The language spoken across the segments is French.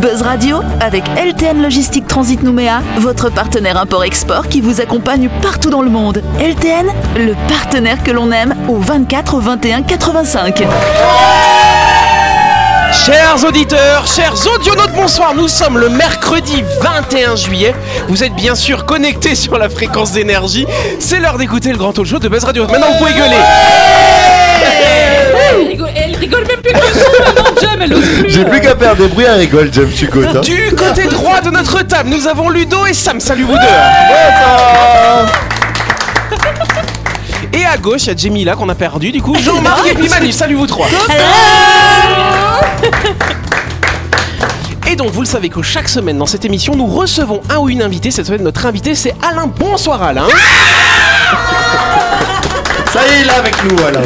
Buzz Radio avec LTN Logistique Transit Nouméa, votre partenaire import-export qui vous accompagne partout dans le monde. LTN, le partenaire que l'on aime au 24 21 85. Chers auditeurs, chers audionautes, bonsoir. Nous sommes le mercredi 21 juillet. Vous êtes bien sûr connectés sur la fréquence d'énergie. C'est l'heure d'écouter le grand talk show de Buzz Radio. Maintenant, vous pouvez gueuler. J'ai plus qu'à faire des bruits, elle rigole, Jam, je suis content. Du côté droit de notre table, nous avons Ludo et Sam. Salut vous deux. Et à gauche, il y a Jemila qu'on a perdu. Du coup, Jean-Marc et puis Manu. Salut vous trois. Et donc, vous le savez que chaque semaine dans cette émission, nous recevons un ou une invitée. Cette semaine, notre invité, c'est Alain. Bonsoir Alain. Ça y est, il est avec nous, alors.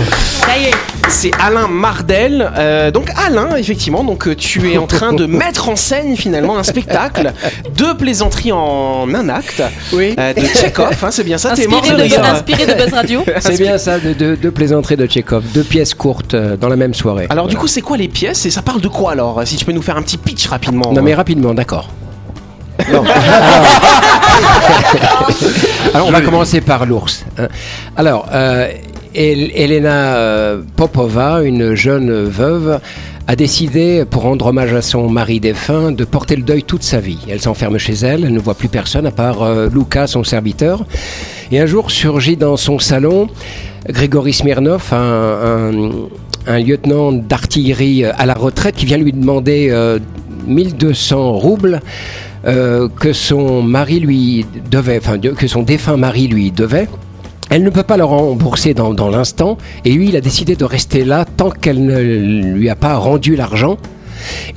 Ça y est. C'est Alain Mardel. Euh, donc Alain, effectivement, donc euh, tu es en train de mettre en scène finalement un spectacle de plaisanterie en un acte Oui. euh, de Tchekhov. hein, c'est bien ça. T'es mort de Inspiré de, rire. inspiré de Buzz Radio. C'est bien ça, de, de, de plaisanteries de Tchekhov. Deux pièces courtes euh, dans la même soirée. Alors du coup, c'est quoi les pièces et ça parle de quoi alors Si tu peux nous faire un petit pitch rapidement? Non mais rapidement, d'accord. Non. Alors, on va commencer par l'ours. hein. Alors, euh, El- Elena euh, Popova, une jeune veuve, a décidé, pour rendre hommage à son mari défunt, de porter le deuil toute sa vie. Elle s'enferme chez elle, elle ne voit plus personne à part euh, Luca, son serviteur. Et un jour surgit dans son salon Grégory Smirnov, un, un- un lieutenant d'artillerie à la retraite, qui vient lui demander euh, 1200 roubles euh, que son mari lui devait, enfin que son défunt mari lui devait. Elle ne peut pas le rembourser dans, l'instant, et lui, il a décidé de rester là tant qu'elle ne lui a pas rendu l'argent.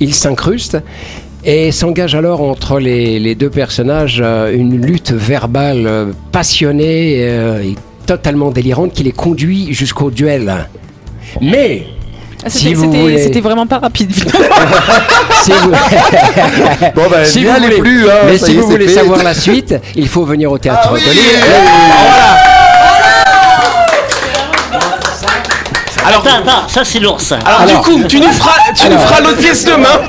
Il s'incruste et s'engage alors entre les, deux personnages euh, une lutte verbale euh, passionnée et totalement délirante qui les conduit jusqu'au duel. Mais Ah, Si C'était vous c'était- voulez- c'était vraiment pas rapide. si vous, Bon, si n'y vous allez voulez, plus, hein, mais si vous voulez fait. savoir la suite, il faut venir au théâtre Ah oui, de Lille. oui. Alors, Attends, attends, ça c'est l'ours. alors, Alors- du coup, tu nous feras, tu nous feras l'autre pièce demain.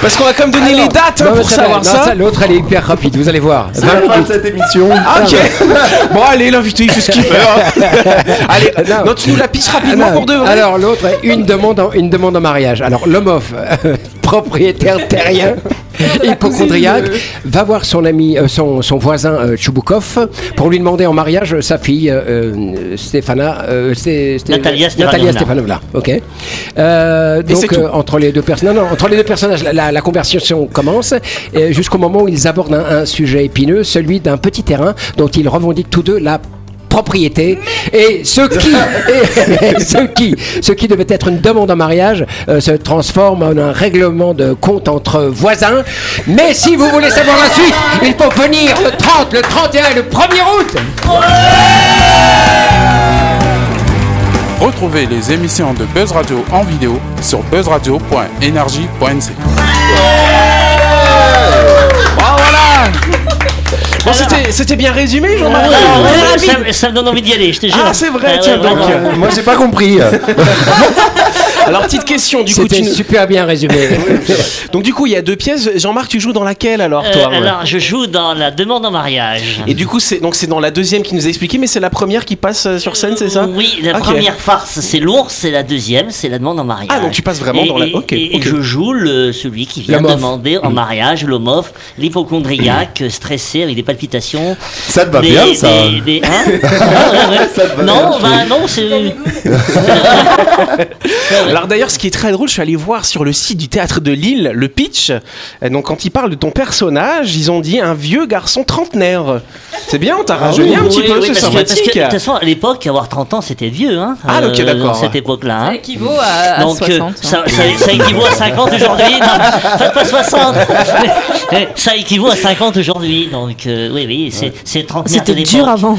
Parce qu'on va quand même donner les dates hein, Non, pour savoir non, ça. L'autre, elle est hyper rapide, vous allez voir. C'est la fin de cette émission. Ah, ok. bon, allez, l'invité, il fait ce qu'il veut. hein. allez, Non. non, tu nous la pitches rapidement pour de vrai. alors, l'autre, une demande, en, une demande en mariage. Alors l'homof, propriétaire terrien, hypochondriaque, va voir son ami, euh, son, son voisin euh, Chouboukov pour lui demander en mariage sa fille euh, euh, Stéphana, euh, Sté- Sté- Natalia Natalia Stefanovna. Ok. Euh, donc euh, entre les deux personnages, non, non, entre les deux personnages, la, la- la conversation commence jusqu'au moment où ils abordent un, un sujet épineux, celui d'un petit terrain dont ils revendiquent tous deux la propriété et ce qui et ce qui ce qui devait être une demande en mariage euh, se transforme en un règlement de compte entre voisins mais si vous voulez savoir la suite il faut venir le 30 le 31 et le 1er août Retrouvez les émissions de Buzz Radio en vidéo sur buzzradio.energie.nc. Ah, voilà. Bon, c'était, c'était bien résumé, Jean-Marc. Ah, ouais, ça, ça me donne envie d'y aller, je te jure. Ah, c'est vrai, Ah, tiens, ouais, donc, vraiment. euh, Moi, j'ai pas compris. Alors, petite question, du coup, c'était tu nous- super bien résumé donc du coup, il y a deux pièces. Jean-Marc, tu joues dans laquelle alors, Euh, toi alors, je joue dans la demande en mariage. Et du coup, c'est donc c'est dans la deuxième qui nous a expliqué, mais c'est la première qui passe euh, sur scène, c'est ça Oui, la première farce c'est l'ours, et la deuxième c'est la demande en mariage. Ah, donc tu passes vraiment Et- dans la- et- ok, et, je joue le, celui qui vient demander en mariage, l'homof, l'hypochondriaque, stressé avec des palpitations. Ça te va des, bien, ça. des- des- hein Ah, ouais, ouais. Ça te va Non, bien, bah non, c'est. Alors d'ailleurs, ce qui est très drôle, je suis allé voir sur le site du théâtre de Lille le pitch. Euh, Donc quand ils parlent de ton personnage, ils ont dit un vieux garçon trentenaire. C'est bien, on t'a rajeuni un petit Oui, peu, oui, c'est sympathique. de toute façon, à l'époque, avoir 30 ans, c'était vieux, hein. Ah, ok, d'accord. Dans cette époque-là. Ça hein. équivaut à, à Donc, 60. euh, hein. ça, ça, ça équivaut à 50 aujourd'hui. Faites pas 60. Mais, ça équivaut à 50 aujourd'hui. Donc, euh, oui, oui, c'est C'était dur avant.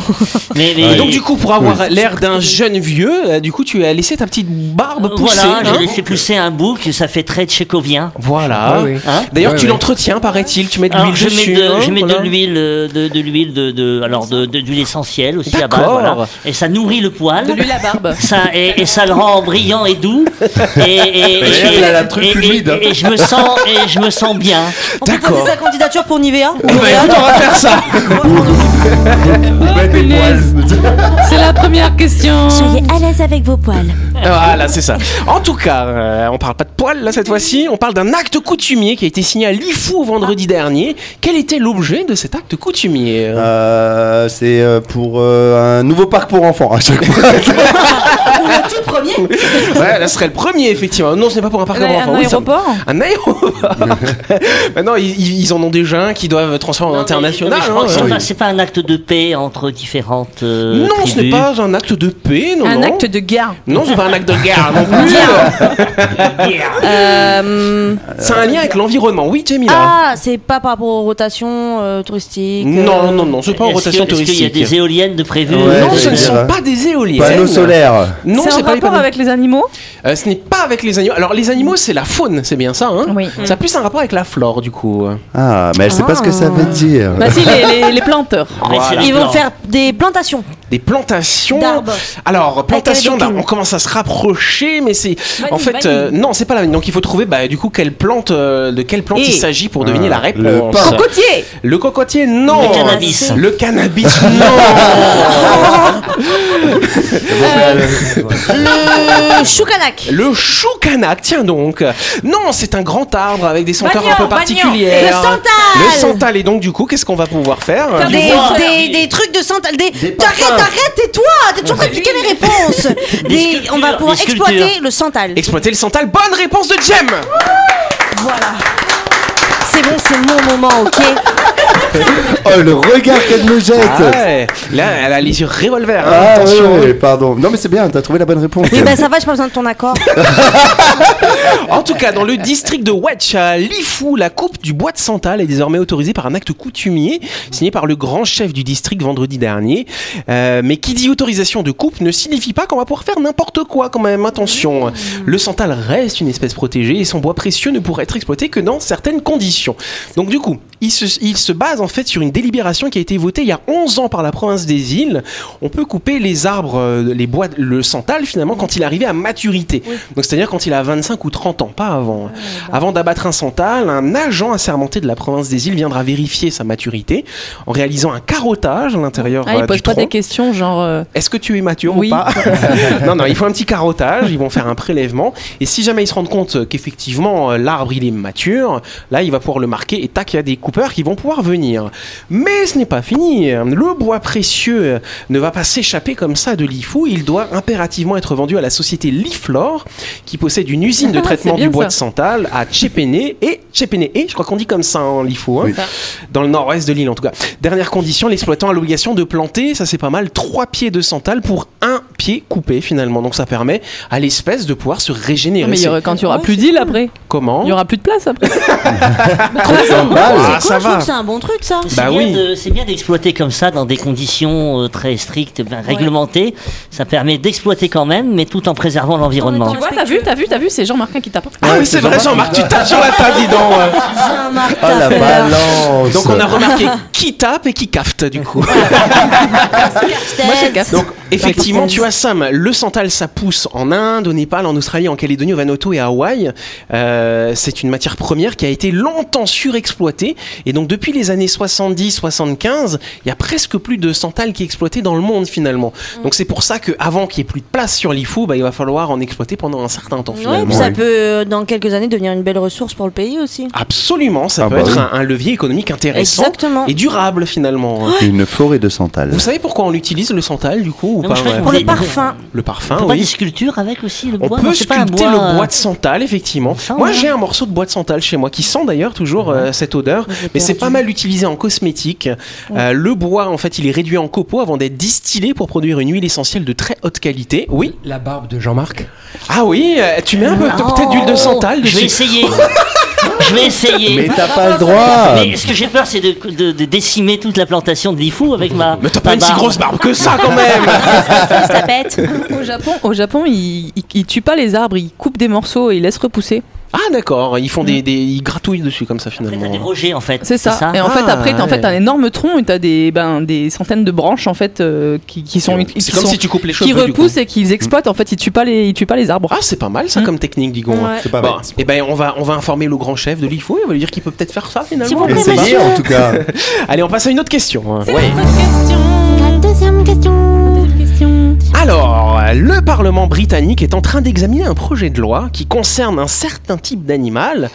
Mais, mais, Et donc du coup, pour avoir l'air d'un jeune vieux, euh, du coup, tu as laissé ta petite barbe pousser. Voilà, j'ai laissé pousser un bouc, ça fait très tchécovien. Voilà. Ah oui. Hein D'ailleurs, Ouais, tu ouais. l'entretiens, paraît-il. Tu mets de l'huile je mets dessus. de, hein, je mets voilà. de l'huile de, de l'huile de, de alors de essentielle aussi à voilà et ça nourrit le poil De l'huile à barbe. ça et, et ça le rend brillant et doux et, et, et, Mais je- me sens et je me sens bien On peut poser sa candidature pour Nivea ou Bah, on va faire ça. C'est la première question. Soyez à l'aise avec vos poils. Voilà, c'est ça. En tout cas, euh, on parle pas de poils là cette fois-ci, on parle d'un acte coutumier qui a été signé à Lifou vendredi dernier. Quel était l'objet de cet acte coutumier Euh, c'est euh, pour euh, un nouveau parc pour enfants à chaque fois. Le tout premier. Ouais, là ce serait le premier effectivement. Non, ce n'est pas pour un parc Un, pour enfants. un Oui, ça- aéroport Un aéroport. Maintenant, ils, ils- ils en ont déjà un qui doivent transformer en Non, mais- international. je crois hein. que c'est Oui. pas, c'est pas un acte de paix entre différentes euh, Non, ce n'est tribus. pas un acte de paix, non. Un non. acte de guerre. Non, c'est pas un de guerre non plus. Euh, c'est un lien avec l'environnement. Oui, Jamila. ah, c'est pas par rapport aux rotations euh, touristiques. non, euh, non, non, c'est pas en Est-ce rotation que- Est-ce qu'il y a touristique. des éoliennes de prévues Ouais, non, ce j'allais ne dire, sont hein. pas des éoliennes. Panneaux solaires. Non, C'est c'est en pas les rapport panneaux. avec les animaux Euh, ce n'est pas avec les animaux. Alors, les animaux, c'est la faune, c'est bien ça, hein Oui. Ça a plus un rapport avec la flore, du coup. Ah, mais elle sait pas ce que ça veut dire. Bah si, les, les, les planteurs. Mais c'est la Ils vont faire des plantations. Des plantations. Alors, plantation Avec d'arbres, les on commence à se rapprocher, mais c'est. En fait, euh, non, c'est pas la même. Donc, il faut trouver, bah, du coup, quelle plante, euh, de quelle plante Et- il s'agit pour deviner Ah, la réponse. le pain. Cocotier Le cocotier, non. Le cannabis. Le cannabis, non. Le choucanac. Le choucanac, tiens donc. Non, c'est un grand arbre avec des senteurs un peu bagnon. particulières. Le santal. Le santal. Et donc, du coup, qu'est-ce qu'on va pouvoir faire Faire Des, bois. des, des trucs de santal. Des... Des T'arrêtes, t'arrêtes, tais-toi. T'es toujours en train de piquer les réponses. Des- on va pouvoir exploiter le santal. Exploiter le santal. Bonne réponse de Jem. Voilà. C'est bon, c'est mon moment, ok Oh, le regard qu'elle me jette. Ah ouais. Là, elle a les yeux revolver. hein, Ah, attention. pardon. Non, mais c'est bien, t'as trouvé la bonne réponse. Oui, bah ça va, j'ai pas besoin de ton accord. En tout cas, dans le district de Wedge à Lifou, la coupe du bois de santal est désormais autorisée par un acte coutumier signé par le grand chef du district vendredi dernier. Euh, mais qui dit autorisation de coupe ne signifie pas qu'on va pouvoir faire n'importe quoi quand même. Attention, le santal reste une espèce protégée et son bois précieux ne pourra être exploité que dans certaines conditions. Donc du coup, il se, il se base en fait sur une délibération qui a été votée il y a 11 ans par la province des îles. On peut couper les arbres, euh, les bois, le santal finalement quand il arrivé à maturité. Donc c'est-à-dire quand il a 25 ou 30 ans, pas avant. Avant d'abattre un santal, un agent assermenté de la province des îles viendra vérifier sa maturité en réalisant un carottage à l'intérieur Ah, euh, ils posent du pas tronc. des questions genre. euh, Est-ce que tu es mature Oui. ou pas Non, non, il faut un petit carottage, ils vont faire un prélèvement, et si jamais ils se rendent compte qu'effectivement euh, l'arbre il est mature, là il va pouvoir le marquer, et tac, il y a des coupeurs qui vont pouvoir venir. Mais ce n'est pas fini, le bois précieux ne va pas s'échapper comme ça de l'IFU, il doit impérativement être vendu à la société Liflor, qui possède une usine de Ah, traitement du bois ça. de santal à Tchépéné, et Tchépéné, et je crois qu'on dit comme ça en l'IFU, hein, Oui. dans le nord-ouest de l'île en tout cas. Dernière condition, l'exploitant a l'obligation de planter, ça c'est pas mal, trois pieds de santal pour un pied coupé finalement. Donc ça permet à l'espèce de pouvoir se régénérer. mais il y aura- quand il y aura plus d'îles après, Comment il y aura plus de place après. Ah, C'est ça va. que c'est un bon truc ça. C'est Bah bien oui. de- c'est bien d'exploiter comme ça dans des conditions euh, très strictes, ben, réglementées. Ça permet d'exploiter quand même, mais tout en préservant l'environnement. Tu vois, t'as vu, t'as vu, t'as vu, c'est Jean-Marc qui tape. Ah oui, c'est vrai, Jean-Marc, tu tapes sur la table, dis donc. Jean-Marc Ah, la balance. Donc on a remarqué qui tape et qui cafte du coup. Moi, j'ai café. Donc effectivement, tu le santal ça pousse en Inde, au Népal, en Australie, en Calédonie, au Vanuatu et à Hawaï. Euh, c'est une matière première qui a été longtemps surexploitée et donc depuis les années 70-75, il y a presque plus de santal qui est exploité dans le monde finalement. Donc c'est pour ça que avant qu'il y ait plus de place sur l'IFU, bah, il va falloir en exploiter pendant un certain temps Ouais, finalement. puis ça peut, euh, dans quelques années, devenir une belle ressource pour le pays aussi. Absolument, ça Ah peut bah être oui. un, un levier économique intéressant Exactement. et durable finalement. Une forêt de santal. Vous savez pourquoi on utilise le santal du coup ou pas ouais Pour parfum. Le parfum, On peut pas oui. des sculptures avec aussi le On bois peut Non, pas un sculpter bois, le euh, bois de santal, effectivement. Moi, ouais. j'ai un morceau de bois de santal chez moi qui sent d'ailleurs toujours euh, cette odeur, mais c'est pas mal utilisé en cosmétique. Euh, le bois, en fait, il est réduit en copeaux avant d'être distillé pour produire une huile essentielle de très haute qualité. Oui. La barbe de Jean-Marc Ah oui, euh, tu mets un peu Oh, peut-être d'huile de santal Je vais essayer. Je vais essayer. Mais t'as pas le droit. Mais ce que j'ai peur, c'est de, de- de décimer toute la plantation de l'IFU avec ma. Mais t'as pas une si barbe. grosse barbe que ça quand même Ça pète. Au Japon, au Japon ils, ils, ils tuent pas les arbres, ils coupent des morceaux et ils laissent repousser. Ah d'accord, ils font des, des- ils gratouillent dessus comme ça Après, t'as des finalement. rojets en fait. C'est ça. Et en fait, Ah, après, t'as en ouais. fait un énorme tronc et t'as des, ben, des centaines de branches en fait euh, qui, qui sont qui C'est comme sont- si tu coupes les qui cheveux coup. repoussent et qu'ils exploitent. En fait, ils tuent pas les ils tuent pas les arbres. Ah c'est pas mal ça Mm. comme technique dis donc. Ouais. C'est pas Bon, mal. et ben on va on va informer le grand chef de l'IFO et on va lui dire qu'il peut peut-être faire ça finalement. Plaît, Essayez en tout cas. Allez on passe à une autre question. hein. Deuxième question. Alors, le Parlement britannique est en train d'examiner un projet de loi qui concerne un certain type d'animal.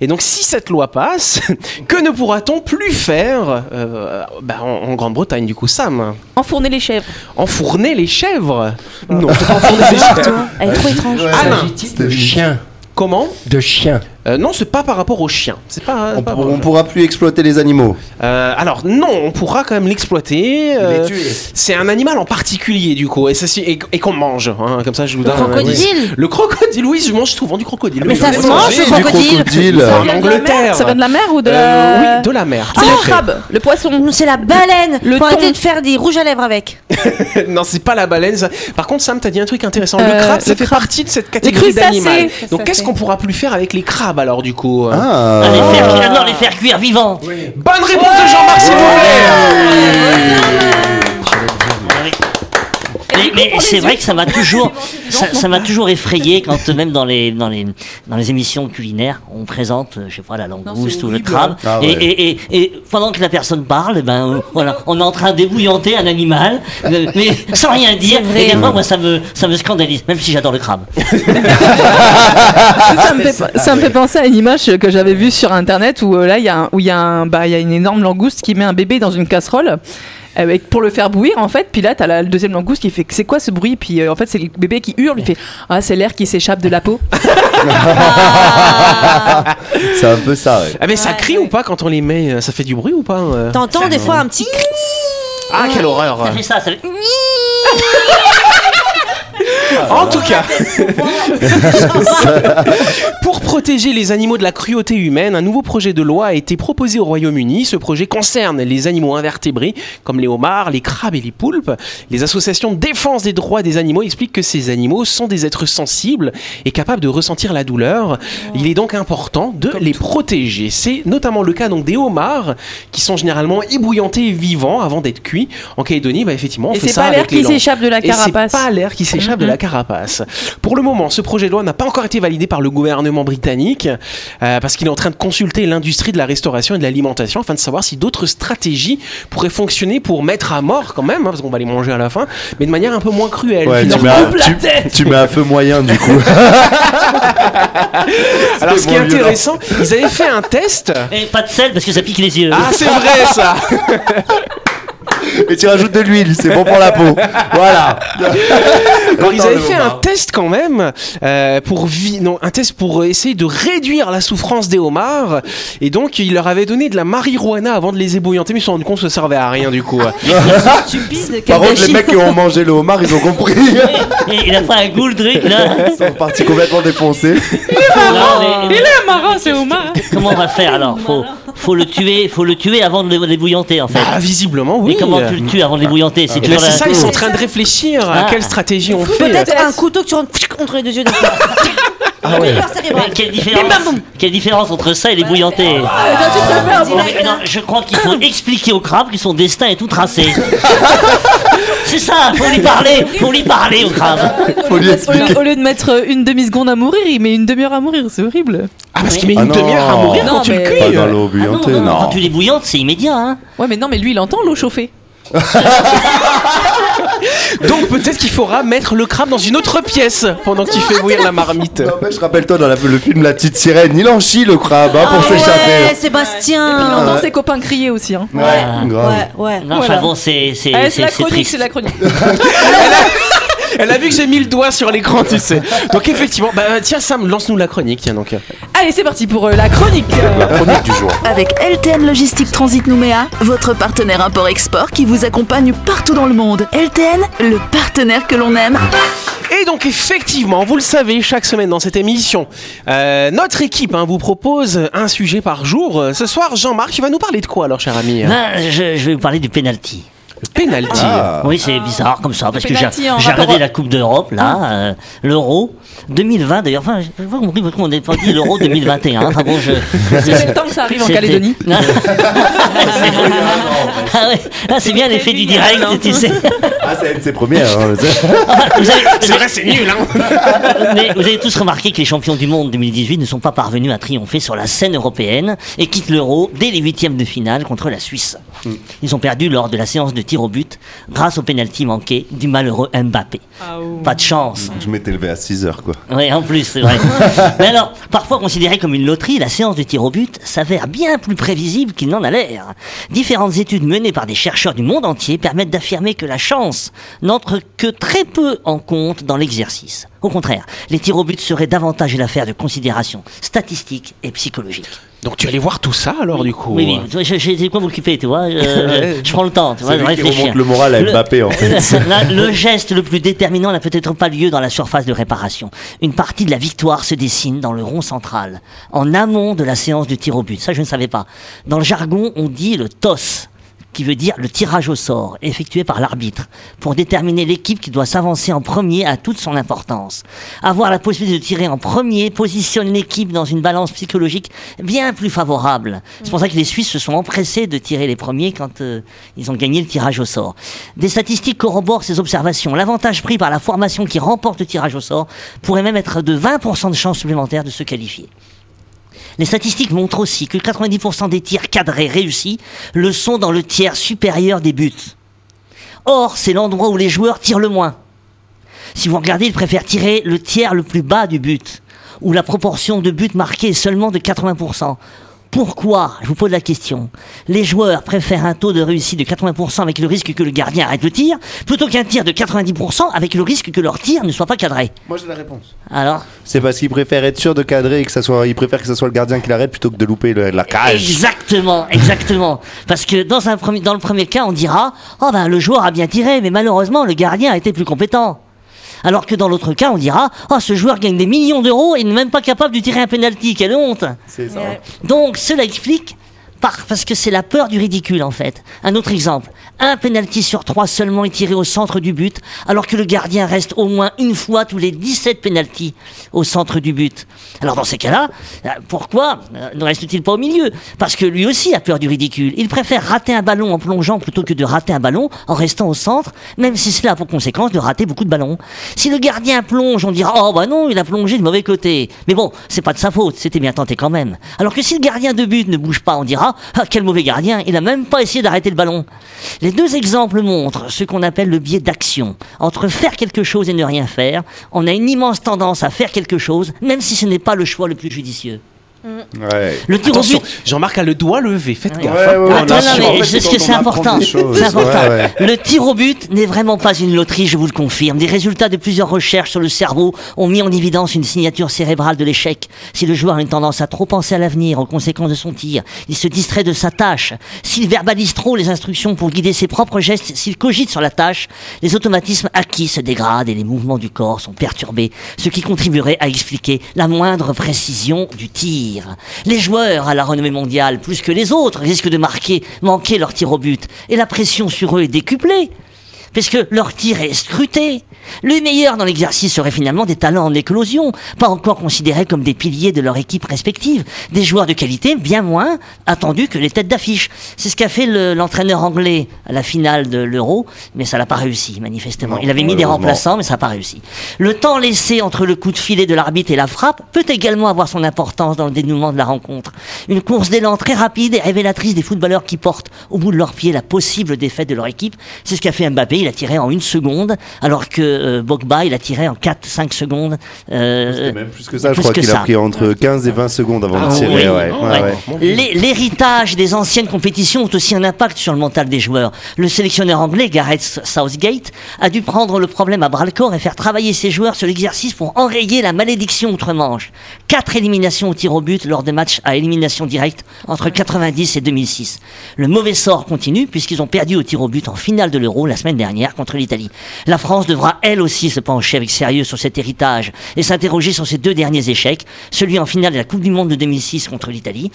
Et donc, si cette loi passe, que ne pourra-t-on plus faire euh, bah, en, en Grande-Bretagne, du coup, Sam? Enfourner les chèvres. Enfourner les chèvres? Non, enfourner les chèvres. Elle est trop étrange. Alain, de chiens comment? De chiens. Euh, Non, c'est pas par rapport aux chiens. C'est pas. On, pas pour- on pourra plus exploiter les animaux. Euh, alors non, on pourra quand même l'exploiter. euh, c'est un animal en particulier du coup, et, ça, c'est- et, et qu'on mange. hein, comme ça, je vous donne. un- Crocodile. Le crocodile, oui, je mange souvent du crocodile. Mais Oui, ça se mange, le Du crocodile crocodile. En Angleterre. Ça vient de la mer ou de Euh, la... oui, de la mer. C'est à le crabe, le poisson. C'est la baleine. Le Faut arrêter de faire des rouges à lèvres avec. non, c'est pas la baleine. ça. Par contre, Sam, t'as dit un truc intéressant. Euh, le crabe, ça le fait partie de cette catégorie d'animal. Ça, Donc, ça qu'est-ce qu'on pourra plus faire avec les crabes? Alors du coup hein Ah. Ah, les faire cuire, non, les faire cuire vivants. Bonne réponse de Jean-Marc, s'il vous plaît. Mais, mais c'est vrai que ça m'a toujours, ça ça m'a toujours effrayé quand même dans les dans les dans les émissions culinaires, on présente, euh, je sais pas, la langouste ou le crabe, Ah et, ouais. et, et, et pendant que la personne parle, eh ben euh, voilà, on est en train d'ébouillanter un animal, euh, mais sans rien dire. Vrai. Et des fois, moi, ça me ça me scandalise, même si j'adore le crabe. ça, me fait, ça me fait penser à une image que j'avais vue sur internet où euh, là il y a un- où il y a un bah il y a une énorme langouste qui met un bébé dans une casserole avec pour le faire bouillir en fait puis là t'as la le deuxième langouste qui fait c'est quoi ce bruit? Puis euh, en fait c'est le bébé qui hurle il fait ah c'est l'air qui s'échappe de la peau. C'est un peu ça, ouais. Ah mais ça crie ou pas quand on les met Ça fait du bruit ou pas euh? T'entends des fois un petit. Ah quelle horreur. Ça fait ça, ça fait... En tout cas, pour protéger les animaux de la cruauté humaine, un nouveau projet de loi a été proposé au Royaume-Uni. Ce projet concerne les animaux invertébrés, comme les homards, les crabes et les poulpes. Les associations de défense des droits des animaux expliquent que ces animaux sont des êtres sensibles et capables de ressentir la douleur. Il est donc important de les protéger. C'est notamment le cas donc des homards, qui sont généralement ébouillantés vivants avant d'être cuits. En Calédonie, bah, effectivement, on et fait c'est ça pas l'air qui s'échappe de la Et c'est carapace pas l'air qui s'échappe de la carapace. Pour le moment, ce projet de loi n'a pas encore été validé par le gouvernement britannique euh, parce qu'il est en train de consulter l'industrie de la restauration et de l'alimentation afin de savoir si d'autres stratégies pourraient fonctionner pour mettre à mort quand même, hein, parce qu'on va les manger à la fin, mais de manière un peu moins cruelle. Ouais, tu mets, un, tu, tu mets un feu moyen du coup. Alors ce qui est intéressant, ils avaient fait un test. Et pas de sel parce que ça pique les yeux. Ah c'est vrai ça Et tu rajoutes de l'huile, c'est bon pour la peau. Voilà. Alors, ils avaient fait homard. un test quand même euh, pour vi- non un test pour essayer de réduire la souffrance des homards et donc ils leur avaient donné de la marijuana avant de les ébouillanter mais ils se sont rendus compte que ça servait à rien du coup. Stupide. Par contre, les mecs qui ont mangé le homard, ils ont compris. Et il a fait un goût le truc là. Ils sont partis complètement défoncés. Mais- il est marrant c'est Omar Comment on va faire alors faut, faut le tuer, faut le tuer avant de le- l'ébouillanter en fait. Ah visiblement oui. Et comment tu le tues avant de l'ébouillanter C'est Mais toujours c'est la- ça, ils sont en train de réfléchir à Ah. quelle stratégie on fait. Peut-être un couteau que tu rentres entre les deux yeux. Ah ouais. Mais quelle différence, quelle différence entre ça et Non, mais non, Je crois qu'il faut expliquer au crabe que son destin est tout tracé. C'est ça, faut lui parler, faut lui parler au crabe. Faut lui au expliquer. lieu, au lieu de mettre une demi-seconde à mourir, il met une demi-heure à mourir, c'est horrible. Ah parce qu'il met Ah une non. demi-heure à mourir Non, quand tu le mais- cuis. Pas dans l'eau Ah non, bouillantée, non, non. Quand tu l'ébouillantes, c'est immédiat. Hein. Ouais, mais non, mais lui, il entend l'eau chauffer. Donc peut-être qu'il faudra mettre le crabe dans une autre pièce pendant que tu fais bouillir la marmite. N'empêche, rappelle-toi dans la- le film La petite sirène, il en chie le crabe hein, pour Ah ouais, s'échapper. Il Sébastien. entend ouais. ses copains crier aussi. Hein. Ouais, Ah. grave. Ouais, ouais. Non, Voilà. enfin bon, c'est c'est- Allez, c'est- c'est la chronique, triste. c'est la chronique. Elle a vu que j'ai mis le doigt sur l'écran, tu sais. Donc effectivement, bah tiens Sam, lance-nous la chronique, tiens donc. Allez, c'est parti pour euh, la chronique. La chronique du jour. Avec LTN Logistique Transit Nouméa, votre partenaire import-export qui vous accompagne partout dans le monde. LTN, le partenaire que l'on aime. Et donc effectivement, vous le savez, chaque semaine dans cette émission, euh, notre équipe hein, vous propose un sujet par jour. Euh, Ce soir, Jean-Marc, tu vas nous parler de quoi alors, cher ami? Ben, je, je vais vous parler du penalty. Le penalty. Ah. Oui, c'est bizarre comme ça, parce que j'ai penalty en j'ai rapport regardé la Coupe d'Europe, là, euh, l'Euro 2020, d'ailleurs, enfin, j'ai pas compris pourquoi on n'est pas dit l'Euro 2021. Enfin bon, je... Ça fait le temps que ça arrive en Calédonie. ah ouais, ah, c'est bien l'effet du direct, tu sais. Ah, c'est une de ses premières. hein, avez, C'est vrai, c'est nul, hein mais vous avez tous remarqué que les champions du monde 2018 ne sont pas parvenus à triompher sur la scène européenne et quittent l'Euro dès les huitièmes de finale contre la Suisse. Ils ont perdu lors de la séance de tir au but grâce au pénalty manqué du malheureux Mbappé. Pas de chance. Je m'étais levé à 6 heures, quoi. Oui, en plus, c'est vrai. Mais alors, parfois considérée comme une loterie, la séance de tir au but s'avère bien plus prévisible qu'il n'en a l'air. Différentes études menées par des chercheurs du monde entier permettent d'affirmer que la chance n'entre que très peu en compte dans l'exercice. Au contraire, les tirs au but seraient davantage une affaire de considération statistique et psychologique. Donc tu allais voir tout ça alors du coup Oui, oui, tu vois, je- j'ai de quoi m'occuper, tu vois. Je, je- je prends le temps, tu vois, de qui réfléchir. remonte le moral à Mbappé, en fait. Là, le geste le plus déterminant n'a peut-être pas lieu dans la surface de réparation. Une partie de la victoire se dessine dans le rond central, en amont de la séance de tir au but. Ça, je ne savais pas. Dans le jargon, on dit le toss qui veut dire le tirage au sort, effectué par l'arbitre, pour déterminer l'équipe qui doit s'avancer en premier à toute son importance. Avoir la possibilité de tirer en premier positionne l'équipe dans une balance psychologique bien plus favorable. C'est pour ça que les Suisses se sont empressés de tirer les premiers quand euh, ils ont gagné le tirage au sort. Des statistiques corroborent ces observations. L'avantage pris par la formation qui remporte le tirage au sort pourrait même être de 20% de chances supplémentaires de se qualifier. Les statistiques montrent aussi que 90% des tirs cadrés réussis le sont dans le tiers supérieur des buts. Or, c'est l'endroit où les joueurs tirent le moins. Si vous regardez, ils préfèrent tirer le tiers le plus bas du but, où la proportion de buts marqués est seulement de 80%. Pourquoi Je vous pose la question. Les joueurs préfèrent un taux de réussite de 80% avec le risque que le gardien arrête le tir, plutôt qu'un tir de 90% avec le risque que leur tir ne soit pas cadré. Moi, j'ai la réponse. Alors? C'est parce qu'il préfère être sûr de cadrer et que ça soit, il préfère que ce soit le gardien qui l'arrête plutôt que de louper le- la cage. Exactement, exactement. Parce que dans, un premier, dans le premier cas, on dira Oh ben le joueur a bien tiré, mais malheureusement le gardien a été plus compétent. Alors que dans l'autre cas, on dira Oh ce joueur gagne des millions d'euros et n'est même pas capable de tirer un penalty, quelle honte. C'est ça. Donc cela explique parce que c'est la peur du ridicule en fait. Un autre exemple, un penalty sur trois seulement est tiré au centre du but, alors que le gardien reste au moins une fois tous les 17 penalties au centre du but. Alors dans ces cas-là, euh, pourquoi euh, ne reste-t-il pas au milieu? Parce que lui aussi a peur du ridicule. Il préfère rater un ballon en plongeant plutôt que de rater un ballon en restant au centre, même si cela a pour conséquence de rater beaucoup de ballons. Si le gardien plonge, on dira oh bah non, il a plongé de mauvais côté. Mais bon, c'est pas de sa faute, c'était bien tenté quand même. Alors que si le gardien de but ne bouge pas, on dira ah quel mauvais gardien, il a même pas essayé d'arrêter le ballon. Les deux exemples montrent ce qu'on appelle le biais d'action. Entre faire quelque chose et ne rien faire, on a une immense tendance à faire quelque chose, même si ce n'est pas le choix le plus judicieux. Ouais. Le tir au but Jean-Marc a le doigt levé, faites Ouais. gaffe. Ouais, ouais, Attends, on a non, su- mais en fait, c'est ce que c'est apprend important. des choses, C'est important. ouais, ouais. Le tir au but n'est vraiment pas une loterie, je vous le confirme. Des résultats de plusieurs recherches sur le cerveau ont mis en évidence une signature cérébrale de l'échec. Si le joueur a une tendance à trop penser à l'avenir, aux conséquences de son tir, il se distrait de sa tâche. S'il verbalise trop les instructions pour guider ses propres gestes, s'il cogite sur la tâche, les automatismes acquis se dégradent et les mouvements du corps sont perturbés, ce qui contribuerait à expliquer la moindre précision du tir. Les joueurs à la renommée mondiale, plus que les autres, risquent de marquer, manquer leur tir au but, et la pression sur eux est décuplée. Puisque leur tir est scruté. Le meilleur dans l'exercice serait finalement des talents en éclosion, pas encore considérés comme des piliers de leur équipe respective, des joueurs de qualité bien moins attendus que les têtes d'affiche. C'est ce qu'a fait le- l'entraîneur anglais à la finale de l'Euro, mais ça n'a pas réussi, manifestement. Il avait mis des remplaçants, mais ça n'a pas réussi. Le temps laissé entre le coup de filet de l'arbitre et la frappe peut également avoir son importance dans le dénouement de la rencontre. Une course d'élan très rapide et révélatrice des footballeurs qui portent au bout de leurs pieds la possible défaite de leur équipe. C'est ce qu'a fait Mbappé. Il a tiré en une seconde, alors que euh, Bogba, il a tiré en 4-5 secondes. euh, C'était même plus que ça, je crois qu'il a pris entre 15 et 20 secondes avant Ah de tirer. oui. ouais, ouais, Ouais. ouais. L'hé- L'héritage des anciennes compétitions ont aussi un impact sur le mental des joueurs. Le sélectionneur anglais, Gareth Southgate, a dû prendre le problème à bras le corps et faire travailler ses joueurs sur l'exercice pour enrayer la malédiction outre-Manche. Quatre éliminations au tir au but lors des matchs à élimination directe entre 90 et 2006. Le mauvais sort continue puisqu'ils ont perdu au tir au but en finale de l'Euro la semaine dernière contre l'Italie. La France devra elle aussi se pencher avec sérieux sur cet héritage et s'interroger sur ses deux derniers échecs, celui en finale de la Coupe du Monde de 2006 contre l'Italie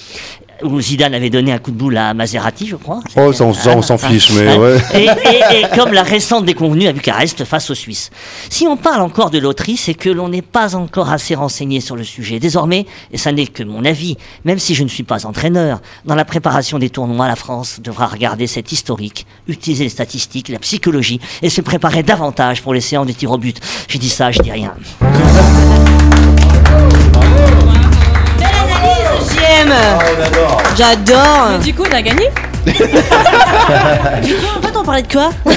où Zidane avait donné un coup de boule à Maserati, je crois. Oh, ça, on, s'en fiche, mais ouais. Et, et- et comme la récente déconvenue à Bucarest face aux Suisses. Si on parle encore de loterie, c'est que l'on n'est pas encore assez renseigné sur le sujet. Désormais, et ça n'est que mon avis, même si je ne suis pas entraîneur, dans la préparation des tournois, la France devra regarder cet historique, utiliser les statistiques, la psychologie et se préparer davantage pour les séances de tir au but. J'ai dit ça, je dis rien. J'aime. J'adore. Mais du coup, on a gagné? En fait, on parlait de quoi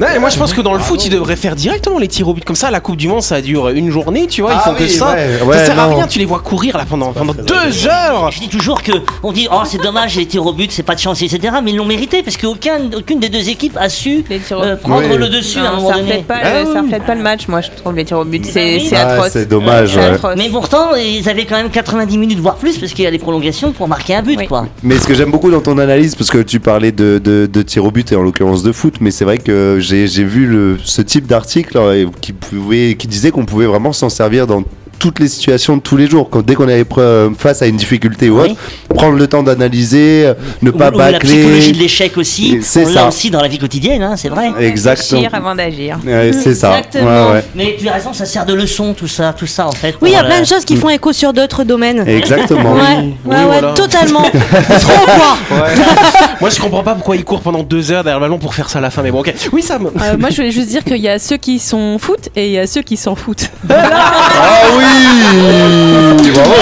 Non, mais moi je pense que dans le foot, ils devraient faire directement les tirs au but comme ça. La Coupe du Monde, ça dure une journée, tu vois. Ils Ah font que oui, ça. ouais, ça sert à non. rien. Tu les vois courir là pendant, pendant deux heures. Je dis toujours que on dit oh c'est dommage les tirs au but c'est pas de chance etc mais ils l'ont mérité parce qu'aucune aucune des deux équipes a su Les tirs au- euh, prendre Oui. le dessus à un Non, moment ça donné. reflète pas, Ah le- ça oui. reflète pas le match, moi je trouve les tirs au but, c'est oui. c'est Ah, atroce. c'est dommage, C'est ouais. atroce. Mais pourtant ils avaient quand même 90 minutes voire plus parce qu'il y a les prolongations pour marquer un but Oui. quoi. Mais ce que j'aime beaucoup dans ton analyse, parce que tu parlais de, de, de tir au but et en l'occurrence de foot, mais c'est vrai que j'ai vu le, ce type d'article euh, qui, qui disait qu'on pouvait vraiment s'en servir dans toutes les situations de tous les jours. Quand, dès qu'on est pre- face à une difficulté ou Oui. autre, prendre le temps d'analyser, euh, ne Ou, pas ou la psychologie bâcler. de l'échec aussi, c'est on l'a ça. aussi dans la vie quotidienne hein, c'est vrai. Exactement. Réfléchir avant d'agir. Ouais, c'est ça. Exactement. Ouais, ouais. Mais tu as raison ça sert de leçon tout ça tout ça en fait. Oui, il y a plein euh, de choses qui font écho sur d'autres domaines. Exactement. Ouais, Oui, ouais, ouais, voilà. totalement. Trop quoi. Moi je comprends pas pourquoi ils courent pendant deux heures derrière le ballon pour faire ça à la fin. Mais bon, ok. Oui, Sam. Euh, Moi, je voulais juste dire qu'il y a ceux qui sont foot et il y a ceux qui s'en foutent. Ah oui Bravo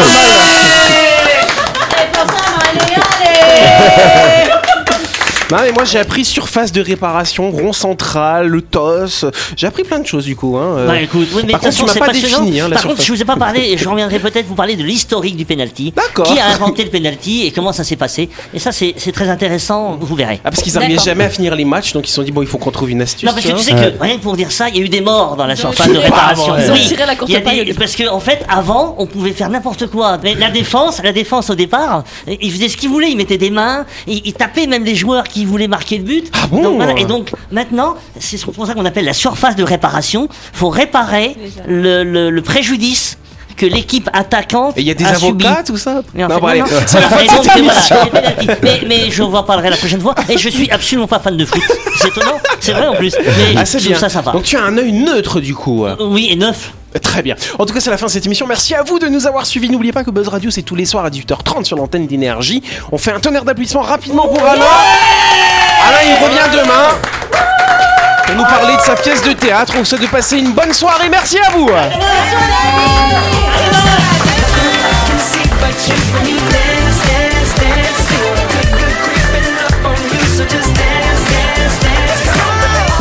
Non, mais moi j'ai appris surface de réparation, rond central, le TOS. J'ai appris plein de choses du coup. Hein. Bah écoute, oui, mais Par contre, tu m'as pas défini, hein, la Par contre, je vous ai pas parlé, et je reviendrai peut-être vous parler de l'historique du penalty. D'accord. Qui a inventé le penalty et comment ça s'est passé. Et ça, c'est très intéressant, vous verrez. Ah, parce qu'ils n'arrivaient jamais à finir les matchs, donc ils se sont dit, bon, il faut qu'on trouve une astuce. Non, parce que tu sais que, rien que pour dire ça, il y a eu des morts dans la surface de réparation. Ils ont Oui. tiré la courte Il y a paille des-. Parce qu'en en fait, avant, on pouvait faire n'importe quoi. Mais la défense, la défense au départ, ils faisaient ce qu'ils voulaient. Ils mettaient des mains, ils, ils tapaient même les joueurs qui voulaient marquer le but. Ah bon Donc, voilà. Et donc, maintenant, c'est pour ça qu'on appelle la surface de réparation. faut réparer le, le- le préjudice que l'équipe attaquante Et il y a des a subi. avocats, tout ça? Mais en Non, fait, non, allez, non. c'est la Et donc, voilà, mais, mais je vous en parlerai la prochaine fois. Et je suis absolument pas fan de foot. C'est étonnant. C'est vrai en plus. Mais Ah, c'est je trouve bien. ça sympa. Donc tu as un œil neutre du coup. Oui, et neuf. Très bien. En tout cas, c'est la fin de cette émission. Merci à vous de nous avoir suivis. N'oubliez pas que Buzz Radio, c'est tous les soirs à 18h30 sur l'antenne d'énergie. On fait un tonnerre d'applaudissements rapidement pour Alain. Alain, il revient demain. Pour nous parler de sa pièce de théâtre. On vous souhaite de passer une bonne soirée. Merci à vous.